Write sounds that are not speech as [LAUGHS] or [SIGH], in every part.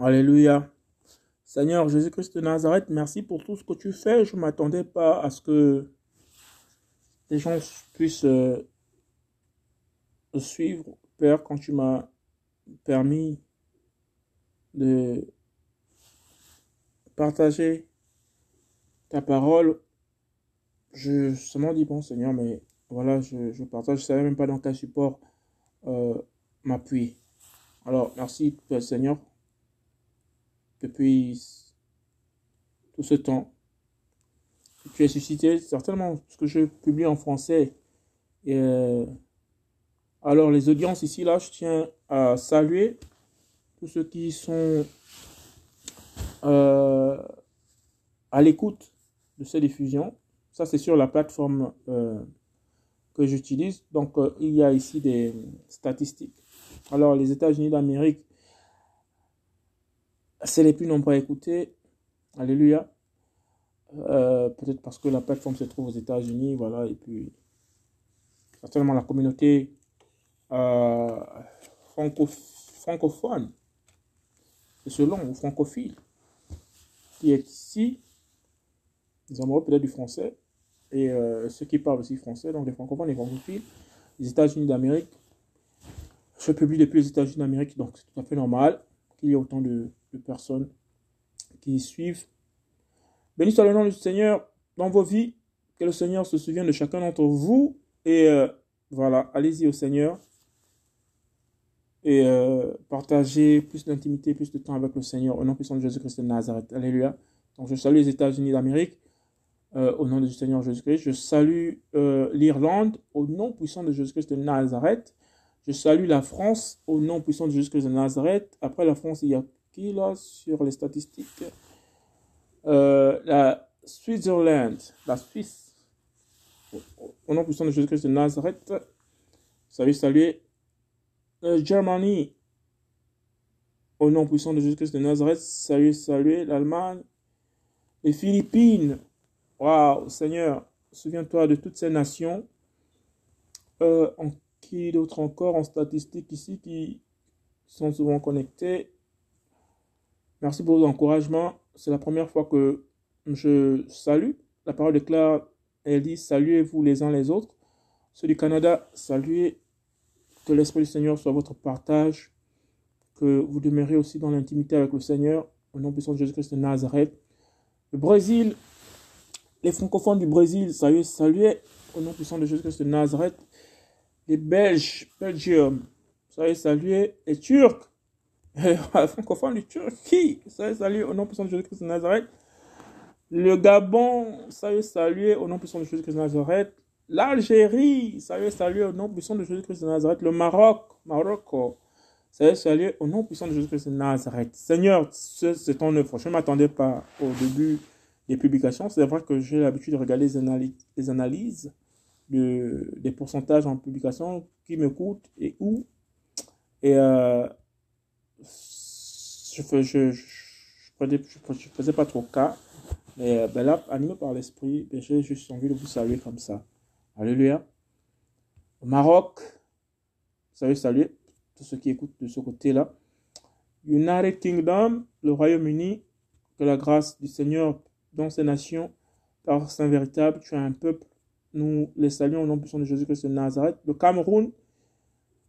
Alléluia. Seigneur Jésus-Christ de Nazareth, merci pour tout ce que tu fais. Je ne m'attendais pas à ce que les gens puissent euh, suivre, Père, quand tu m'as permis de partager ta parole. Je seulement dis, bon Seigneur, mais voilà, je, je partage, je ne savais même pas dans quel support euh, m'appuyer. Alors, merci Seigneur depuis tout ce temps. Tu es suscité certainement ce que je publie en français. Euh, alors, les audiences ici, là, je tiens à saluer tous ceux qui sont euh, à l'écoute de ces diffusions. Ça, c'est sur la plateforme euh, que j'utilise. Donc, il y a ici des statistiques. Alors, les États-Unis d'Amérique, c'est les plus nombreux à écouter. Alléluia. Euh, peut-être parce que la plateforme se trouve aux États-Unis, voilà, et puis certainement la communauté euh, franco francophone, c'est selon, ou francophile, qui est ici, nous amoureux peut-être du français, et euh, ceux qui parlent aussi français, donc les francophones les francophiles, les États-Unis d'Amérique. Je publie depuis les États-Unis d'Amérique, donc c'est tout à fait normal qu'il y ait autant de, de personnes qui suivent. Béni soit le nom du Seigneur dans vos vies. Que le Seigneur se souvienne de chacun d'entre vous. Et euh, voilà, allez-y au Seigneur. Et euh, partagez plus d'intimité, plus de temps avec le Seigneur au nom puissant de Jésus-Christ de Nazareth. Alléluia. Donc je salue les États-Unis d'Amérique euh, au nom du Seigneur Jésus-Christ. Je salue l'Irlande au nom puissant de Jésus-Christ de Nazareth. Je salue la France au nom puissant de Jésus-Christ de Nazareth. Après la France, il y a là sur les statistiques. Euh, la Switzerland, la Suisse, au nom puissant de Jésus-Christ de Nazareth. Salut, salut. Euh, Germany, au nom puissant de Jésus-Christ de Nazareth. Salut, salut. L'Allemagne. Les Philippines. Waouh, Seigneur, souviens-toi de toutes ces nations. Euh, en qui d'autres encore en statistiques ici qui sont souvent connectés Merci pour vos encouragements. C'est la première fois que je salue. La parole déclare, elle dit, saluez-vous les uns les autres. Ceux du Canada, saluez. Que l'Esprit du Seigneur soit votre partage. Que vous demeurez aussi dans l'intimité avec le Seigneur. Au nom puissant de Jésus-Christ de Nazareth. Le Brésil, les francophones du Brésil, saluez, saluez. Au nom puissant de Jésus-Christ de Nazareth. Les Belges, Belgium, saluez, saluez. Les Turcs, [LAUGHS] francophone du Turquie, salut, salut au nom puissant de Jésus-Christ de Nazareth. Le Gabon, salut, salut au nom puissant de Jésus-Christ de Nazareth. L'Algérie, salut, salut au nom puissant de Jésus-Christ de Nazareth. Le Maroc, Marocco, salut, salut au nom puissant de Jésus-Christ de Nazareth. Seigneur, c'est ton œuvre. Je ne m'attendais pas au début des publications. C'est vrai que j'ai l'habitude de regarder les, analyses de, des pourcentages en publication qui me coûtent et où. Et euh, je ne je, je, faisais pas trop cas. Mais euh, ben là, animé par l'esprit, ben, j'ai juste envie de vous saluer comme ça. Alléluia. Au Maroc, salut, salut, tous ceux qui écoutent de ce côté-là. United Kingdom, le Royaume-Uni, que la grâce du Seigneur dans ces nations, par Saint véritable, tu as un peuple, nous les saluons au nom puissant de Jésus-Christ de Nazareth. Le Cameroun,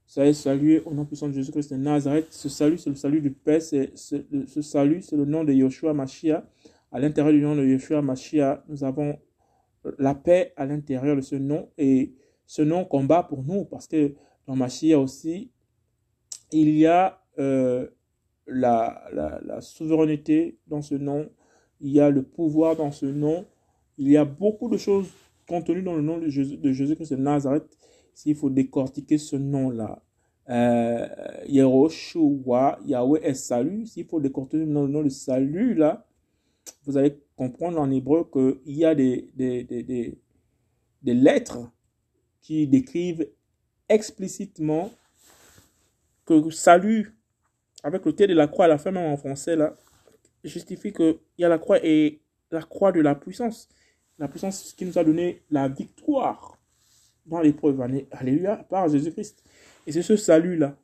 Soyez salués au nom puissant de Jésus-Christ de Nazareth. Ce salut, c'est le salut du Père. Ce salut, c'est le nom de Yoshua Mashiach. À l'intérieur du nom de Yoshua Mashiach, nous avons la paix à l'intérieur de ce nom. Et ce nom combat pour nous parce que dans Mashiach aussi, il y a euh, la, la, la souveraineté dans ce nom. Il y a le pouvoir dans ce nom. Il y a beaucoup de choses contenues dans le nom de Jésus-Christ de, Jésus de Nazareth s'il faut décortiquer ce nom-là, euh, Yahweh est salut, s'il faut décortiquer le nom de salut, là, vous allez comprendre en hébreu qu'il y a des, des, des, des, lettres qui décrivent explicitement que salut, avec le thé de la croix à la fin, même en français, là, justifie qu'il y a la croix et la croix de la puissance. La puissance qui nous a donné la victoire dans l'épreuve. Alléluia, par Jésus-Christ. Et c'est ce salut-là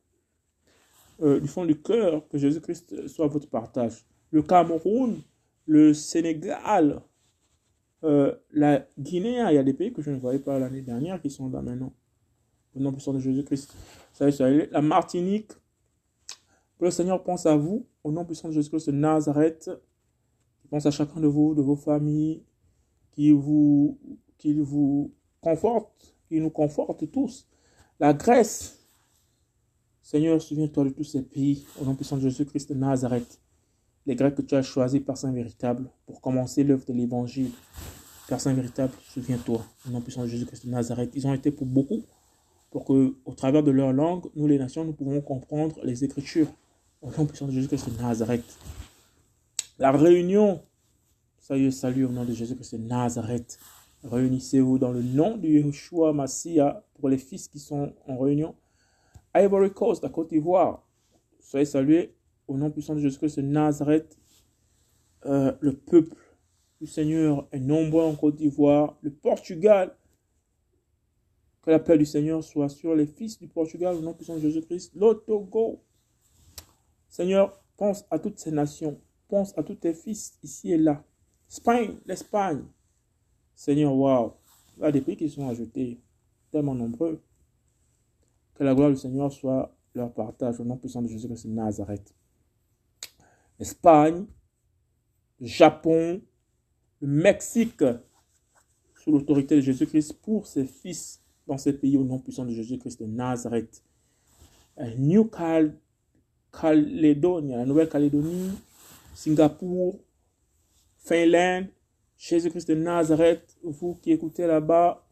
euh, du fond du cœur que Jésus-Christ soit votre partage. Le Cameroun, le Sénégal, euh, la Guinée, il y a des pays que je ne voyais pas l'année dernière qui sont là maintenant. Au nom puissant de Jésus-Christ. La Martinique, que le Seigneur pense à vous, au nom puissant de Jésus-Christ Nazareth. Il pense à chacun de vous, de vos familles, qui vous, qui vous conforte, qui nous conforte tous. La Grèce, Seigneur, souviens-toi de tous ces pays, au nom puissant de Jésus-Christ de Nazareth. Les Grecs que tu as choisis, par Saint véritable, pour commencer l'œuvre de l'Évangile. Père Saint véritable, souviens-toi, au nom puissant de Jésus-Christ de Nazareth. Ils ont été pour beaucoup, pour que, au travers de leur langue, nous les nations, nous pouvons comprendre les Écritures. Au nom puissant de Jésus-Christ de Nazareth. La réunion, salut, salut au nom de Jésus-Christ de Nazareth. Réunissez-vous dans le nom de Yeshua Massia pour les fils qui sont en réunion. Ivory Coast, la Côte d'Ivoire. Soyez salués au nom puissant de Jésus-Christ Nazareth. Euh, le peuple du Seigneur est nombreux en Côte d'Ivoire. Le Portugal. Que la paix du Seigneur soit sur les fils du Portugal au nom puissant de Jésus-Christ. Le Togo. Seigneur, pense à toutes ces nations. Pense à tous tes fils ici et là. Espagne, l'Espagne. Seigneur, waouh. Il y a des pays qui sont ajoutés, tellement nombreux. Que la gloire du Seigneur soit leur partage au nom puissant de Jésus-Christ de Nazareth. Espagne, Japon, Mexique, sous l'autorité de Jésus-Christ pour ses fils dans ces pays au nom puissant de Jésus-Christ de Nazareth. New Caledonie, la Nouvelle-Calédonie, Singapour, Finlande, Jésus-Christ de Nazareth, vous qui écoutez là-bas,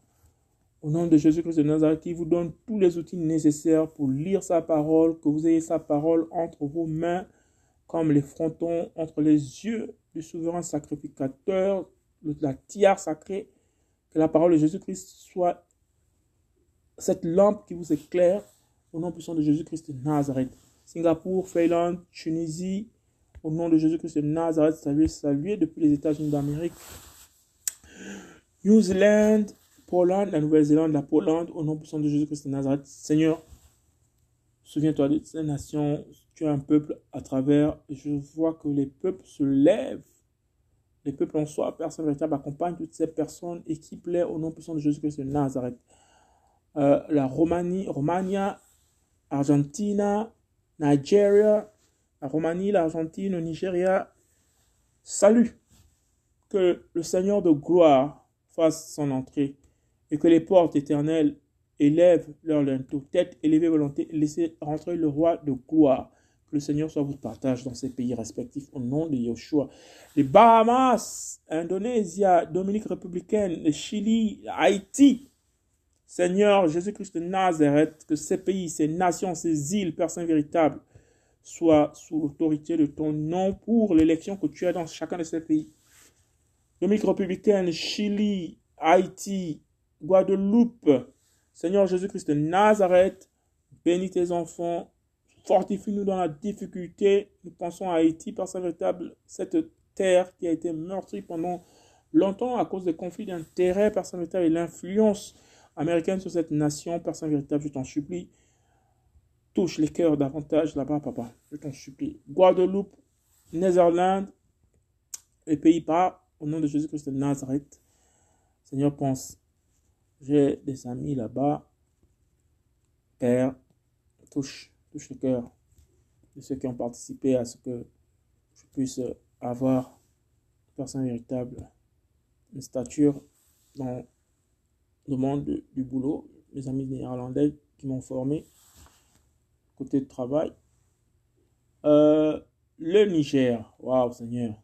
au nom de Jésus-Christ de Nazareth, qui vous donne tous les outils nécessaires pour lire sa parole, que vous ayez sa parole entre vos mains, comme les frontons entre les yeux du souverain sacrificateur, la tiare sacrée, que la parole de Jésus-Christ soit cette lampe qui vous éclaire, au nom puissant de Jésus-Christ de Nazareth. Singapour, Finlande, Tunisie, au nom de Jésus-Christ de Nazareth, saluez, saluez depuis les États-Unis d'Amérique. New Zealand, Pologne, la Nouvelle-Zélande, la Pologne, au nom puissant de Jésus-Christ de Nazareth. Seigneur, souviens-toi de ces nations. Tu as un peuple à travers. Je vois que les peuples se lèvent. Les peuples en soi, personne véritable, accompagne toutes ces personnes, équipe-les au nom puissant de Jésus-Christ de Nazareth. Euh, la Romanie, Romania, Argentina, Nigeria, la Roumanie, l'Argentine, le Nigeria. Salut. Que le Seigneur de gloire fasse son entrée et que les portes éternelles élèvent leur linteau, tête élevée volonté, laissez rentrer le roi de gloire. Que le Seigneur soit votre partage dans ces pays respectifs au nom de Yeshua. Les Bahamas, Indonésie, Dominique républicaine, le Chili, Haïti. Seigneur Jésus-Christ de Nazareth, que ces pays, ces nations, ces îles, personnes véritables, soit sous l'autorité de ton nom pour l'élection que tu as dans chacun de ces pays. Dominique républicaine, Chili, Haïti, Guadeloupe, Seigneur Jésus-Christ de Nazareth, bénis tes enfants, fortifie-nous dans la difficulté. Nous pensons à Haïti, par véritable, cette terre qui a été meurtrie pendant longtemps à cause des conflits d'intérêts, par véritable, et l'influence américaine sur cette nation, par véritable, je t'en supplie. Touche les cœurs davantage là-bas, papa. Je t'en supplie. Guadeloupe, Netherlands, les Pays-Bas, au nom de Jésus-Christ de Nazareth. Seigneur, pense. J'ai des amis là-bas. Père, touche, touche le cœur de ceux qui ont participé à ce que je puisse avoir, personne véritable, une stature dans le monde du boulot. Mes amis néerlandais qui m'ont formé côté de travail. Euh, le Niger, waouh Seigneur.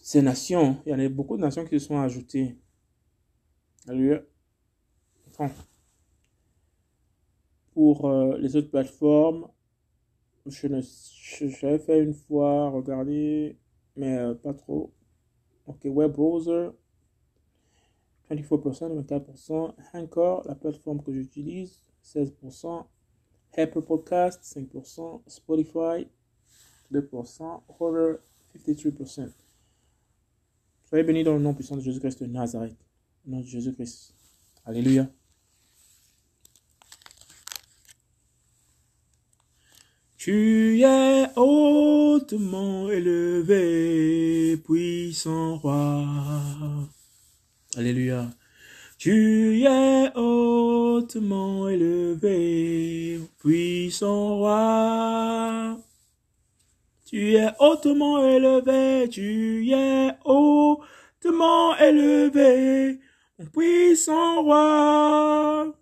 Ces nations, il y en a beaucoup de nations qui se sont ajoutées. Alléluia. Pour euh, les autres plateformes, je ne, j'avais fait une fois, regarder, mais euh, pas trop. Ok, web browser, 24%, 24%. Encore, la plateforme que j'utilise, 16%. Apple Podcast 5%, Spotify 2%, Horror 53%. Soyez bénis dans le nom puissant de Jésus-Christ de Nazareth. Au nom de Jésus-Christ. Alléluia. Tu es hautement élevé, puissant roi. Alléluia. Tu es hautement élevé, puissant roi. Tu es hautement élevé, tu es hautement élevé, puissant roi.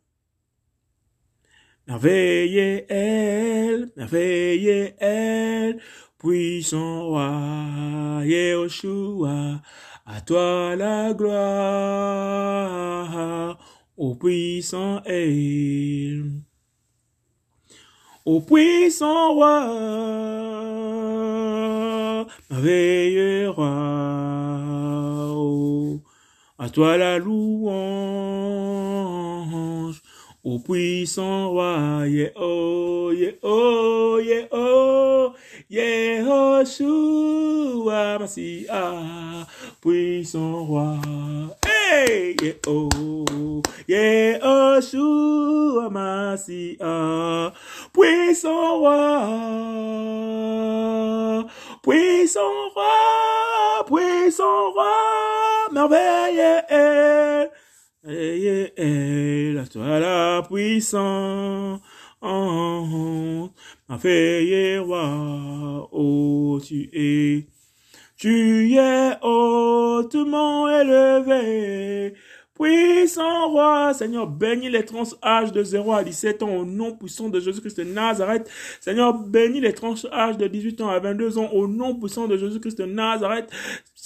Merveillez elle, merveillez elle, puissant roi, Yeshua, à toi la gloire, au puissant elle. Au puissant roi, merveilleux roi, oh, à toi la louange, au puissant roi, yeah, oh, yeah, oh, yeah, oh, Yehoshua, Mashiach, puissant roi, hey, yeah, oh, Mashiach, puissant roi, puissant roi, puissant roi, merveilleux est, la toi la puissance, merveilleux roi, oh tu es, tu es élevé, Puissant roi, Seigneur, bénis les tranches âges de 0 à 17 ans au nom puissant de Jésus-Christ de Nazareth. Seigneur, bénis les tranches âges de 18 ans à 22 ans au nom puissant de Jésus-Christ de Nazareth.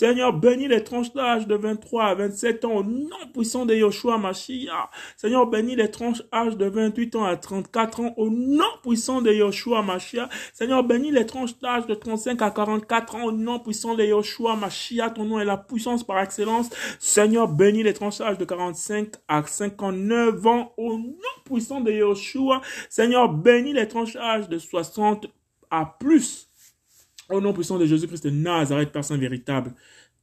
Seigneur, bénis les tranches d'âge de 23 à 27 ans au nom puissant de Yoshua Mashiach. Seigneur, bénis les tranches d'âge de 28 ans à 34 ans au nom puissant de Yoshua Mashiach. Seigneur, bénis les tranches d'âge de 35 à 44 ans au nom puissant de Yoshua Mashiach. Ton nom est la puissance par excellence. Seigneur, bénis les tranches d'âge de 45 à 59 ans au nom puissant de Yoshua. Seigneur, bénis les tranches d'âge de 60 à plus au nom puissant de Jésus-Christ de Nazareth, Père Saint véritable.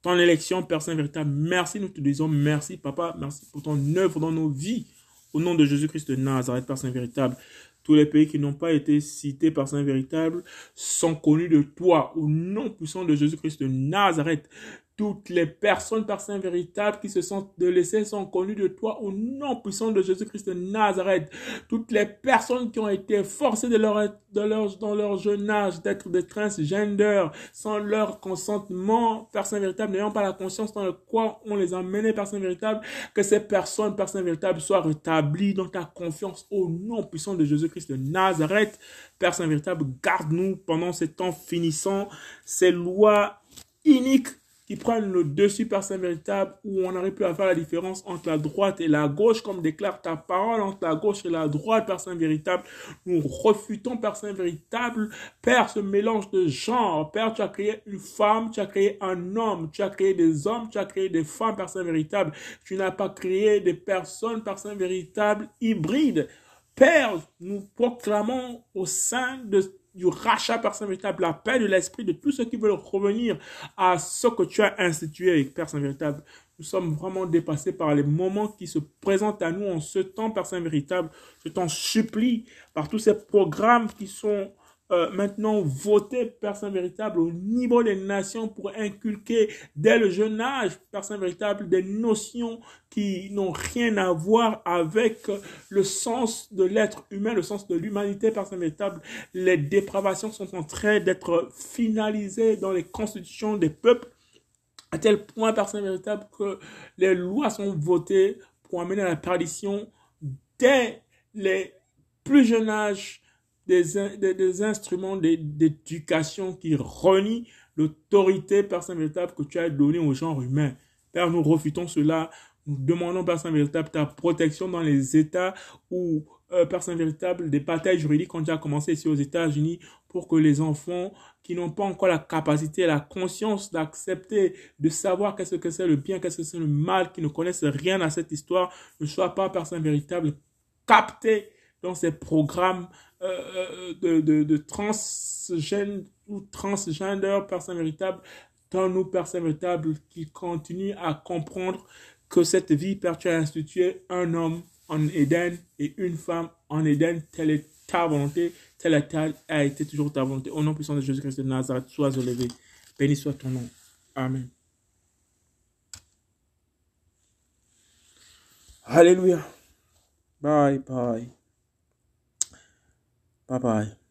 Ton élection, Père Saint véritable, merci, nous te disons merci, Papa, merci pour ton œuvre dans nos vies. Au nom de Jésus-Christ de Nazareth, Père Saint véritable. Tous les pays qui n'ont pas été cités par Saint véritable sont connus de toi. Au nom puissant de Jésus-Christ de Nazareth, toutes les personnes par Saint véritable qui se sont délaissées sont connues de toi au nom puissant de Jésus-Christ de Nazareth. Toutes les personnes qui ont été forcées de leur, de leur, dans leur jeune âge d'être des transgenders sans leur consentement, Père Saint véritable, n'ayant pas la conscience dans le quoi on les a menés, Père Saint véritable, que ces personnes, Père Saint véritable, soient rétablies dans ta confiance au nom puissant de Jésus-Christ de Nazareth. Père Saint véritable, garde-nous pendant ces temps finissants, ces lois iniques qui prennent le dessus par véritable, où on n'arrive plus à faire la différence entre la droite et la gauche, comme déclare ta parole entre la gauche et la droite, Saint véritable. Nous refutons, Saint véritable, Père, ce mélange de genre. Père, tu as créé une femme, tu as créé un homme, tu as créé des hommes, tu as créé des femmes, Saint véritable. Tu n'as pas créé des personnes, Saint véritable, hybrides. Père, nous proclamons au sein de du rachat Père Saint véritable, la paix de l'esprit de tous ceux qui veulent revenir à ce que tu as institué avec Père Saint véritable. Nous sommes vraiment dépassés par les moments qui se présentent à nous en ce temps, Père Saint véritable. Je t'en supplie par tous ces programmes qui sont euh, maintenant voter Père Saint véritable au niveau des nations pour inculquer dès le jeune âge Père Saint véritable des notions qui n'ont rien à voir avec le sens de l'être humain, le sens de l'humanité Père Saint véritable. Les dépravations sont en train d'être finalisées dans les constitutions des peuples à tel point Père Saint véritable que les lois sont votées pour amener à la perdition dès les plus jeunes âges des, des, instruments d'éducation qui renient l'autorité, Père Saint véritable, que tu as donnée au genre humain. Père, nous refutons cela. Nous demandons, Père Saint véritable, ta protection dans les États où, euh, Père Saint véritable, des batailles juridiques ont déjà commencé ici aux États-Unis pour que les enfants qui n'ont pas encore la capacité, la conscience d'accepter, de savoir qu'est-ce que c'est le bien, qu'est-ce que c'est le mal, qui ne connaissent rien à cette histoire, ne soient pas, Père Saint véritable, captés dans ces programmes euh, de, de, de transgène ou transgender, personne véritable, dans nous, personnes véritables, qui continuent à comprendre que cette vie, Père, tu as institué un homme en Éden et une femme en Éden, tel est ta volonté, telle a été toujours ta volonté. Au nom puissant de Jésus-Christ de Nazareth, sois élevé. Béni soit ton nom. Amen. Alléluia. Bye bye. Bye bye.